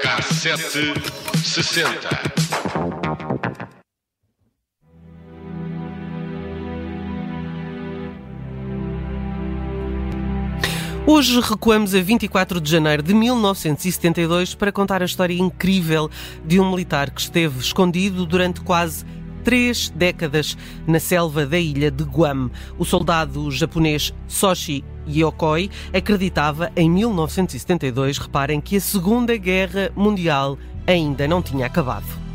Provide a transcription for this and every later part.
Cassete sessenta. Hoje recuamos a 24 de janeiro de 1972 para contar a história incrível de um militar que esteve escondido durante quase três décadas na selva da ilha de Guam. O soldado japonês Soshi Yokoi acreditava em 1972, reparem, que a Segunda Guerra Mundial ainda não tinha acabado.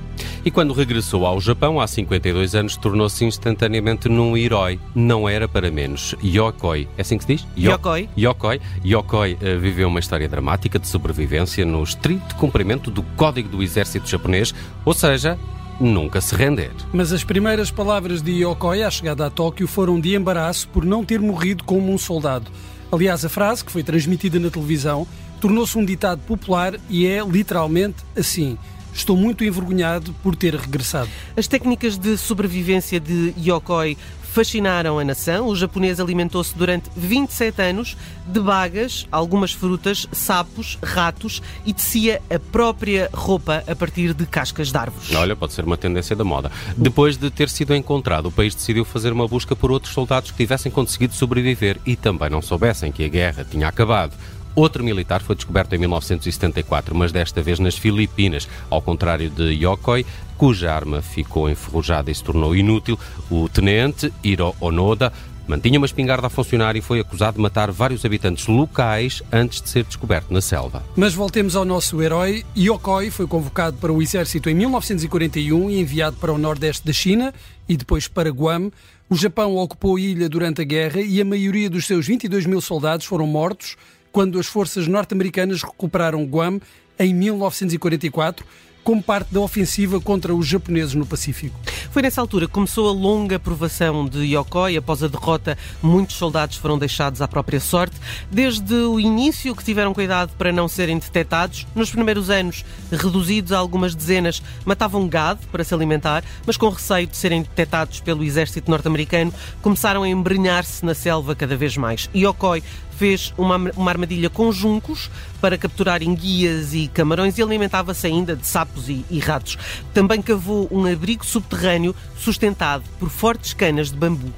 E quando regressou ao Japão, há 52 anos, tornou-se instantaneamente num herói. Não era para menos. Yokoi, é assim que se diz? Yo Yokoi. Yokoi. Yokoi uh, viveu uma história dramática de sobrevivência no estrito cumprimento do Código do Exército Japonês, ou seja, nunca se render. Mas as primeiras palavras de Yokoi à chegada a Tóquio foram de embaraço por não ter morrido como um soldado. Aliás, a frase, que foi transmitida na televisão, tornou-se um ditado popular e é literalmente assim. Estou muito envergonhado por ter regressado. As técnicas de sobrevivência de Yokoi fascinaram a nação. O japonês alimentou-se durante 27 anos de bagas, algumas frutas, sapos, ratos e tecia a própria roupa a partir de cascas de árvores. Olha, pode ser uma tendência da moda. Depois de ter sido encontrado, o país decidiu fazer uma busca por outros soldados que tivessem conseguido sobreviver e também não soubessem que a guerra tinha acabado. Outro militar foi descoberto em 1974, mas desta vez nas Filipinas, ao contrário de Yokoi, cuja arma ficou enferrujada e se tornou inútil. O tenente Hiro Onoda mantinha uma espingarda a funcionar e foi acusado de matar vários habitantes locais antes de ser descoberto na selva. Mas voltemos ao nosso herói. Yokoi foi convocado para o exército em 1941 e enviado para o nordeste da China e depois para Guam. O Japão ocupou a ilha durante a guerra e a maioria dos seus 22 mil soldados foram mortos quando as forças norte-americanas recuperaram Guam em 1944 como parte da ofensiva contra os japoneses no Pacífico. Foi nessa altura que começou a longa provação de Yokoi. Após a derrota, muitos soldados foram deixados à própria sorte. Desde o início que tiveram cuidado para não serem detectados, nos primeiros anos, reduzidos a algumas dezenas, matavam gado para se alimentar, mas com receio de serem detectados pelo exército norte-americano, começaram a embrenhar-se na selva cada vez mais. Yokoi fez uma, uma armadilha com juncos para capturar enguias e camarões e alimentava-se ainda de sapos e, e ratos. Também cavou um abrigo subterrâneo sustentado por fortes canas de bambu.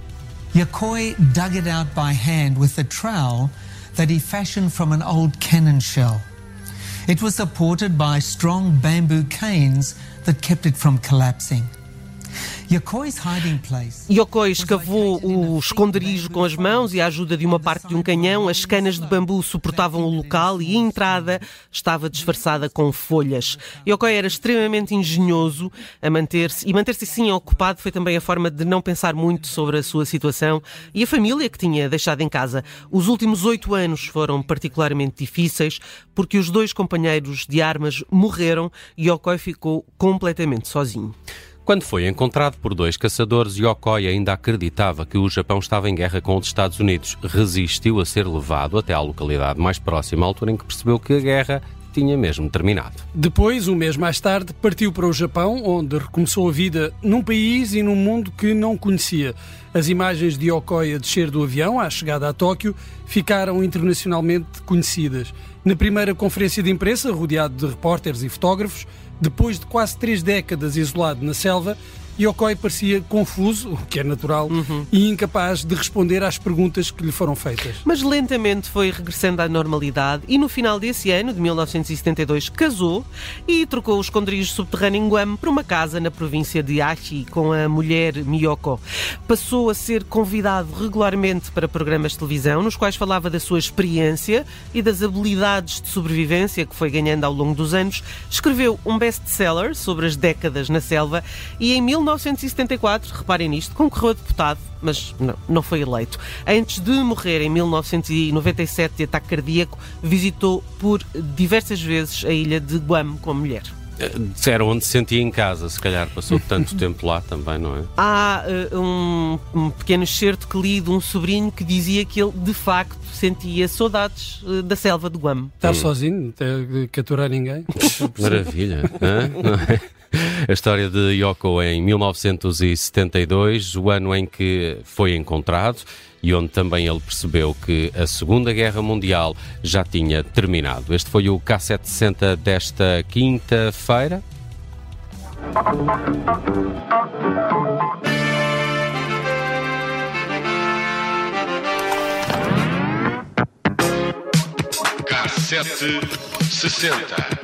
Yokoi dug it out by hand with a trowel that he fashioned from an old cannon shell. It was supported by strong bamboo canes that kept it from collapsing. Yokoi escavou o esconderijo com as mãos e a ajuda de uma parte de um canhão. As canas de bambu suportavam o local e a entrada estava disfarçada com folhas. Yokoi era extremamente engenhoso a manter-se e manter-se assim ocupado foi também a forma de não pensar muito sobre a sua situação e a família que tinha deixado em casa. Os últimos oito anos foram particularmente difíceis porque os dois companheiros de armas morreram e Yokoi ficou completamente sozinho. Quando foi encontrado por dois caçadores, Yokoi ainda acreditava que o Japão estava em guerra com os Estados Unidos. Resistiu a ser levado até à localidade mais próxima, à altura em que percebeu que a guerra tinha mesmo terminado. Depois, um mês mais tarde, partiu para o Japão, onde recomeçou a vida num país e num mundo que não conhecia. As imagens de Yokoi a descer do avião, à chegada a Tóquio, ficaram internacionalmente conhecidas. Na primeira conferência de imprensa, rodeado de repórteres e fotógrafos, depois de quase três décadas isolado na selva, Yokoi parecia confuso, o que é natural, uhum. e incapaz de responder às perguntas que lhe foram feitas. Mas lentamente foi regressando à normalidade e no final desse ano, de 1972, casou e trocou o esconderijo subterrâneo em Guam por uma casa na província de Aichi com a mulher Miyoko. Passou a ser convidado regularmente para programas de televisão nos quais falava da sua experiência e das habilidades de sobrevivência que foi ganhando ao longo dos anos. Escreveu um best-seller sobre as décadas na selva e em 1974, reparem nisto, concorreu a deputado, mas não, não foi eleito. Antes de morrer em 1997 de ataque cardíaco, visitou por diversas vezes a ilha de Guam com a mulher. Era onde se sentia em casa, se calhar passou tanto tempo lá também, não é? Há uh, um, um, pequeno excerto que li de um sobrinho que dizia que ele de facto sentia saudades uh, da selva de Guam. Estar hum. sozinho, que aturar ninguém. Maravilha? A história de Yoko em 1972, o ano em que foi encontrado e onde também ele percebeu que a Segunda Guerra Mundial já tinha terminado. Este foi o K760 desta quinta-feira. K760.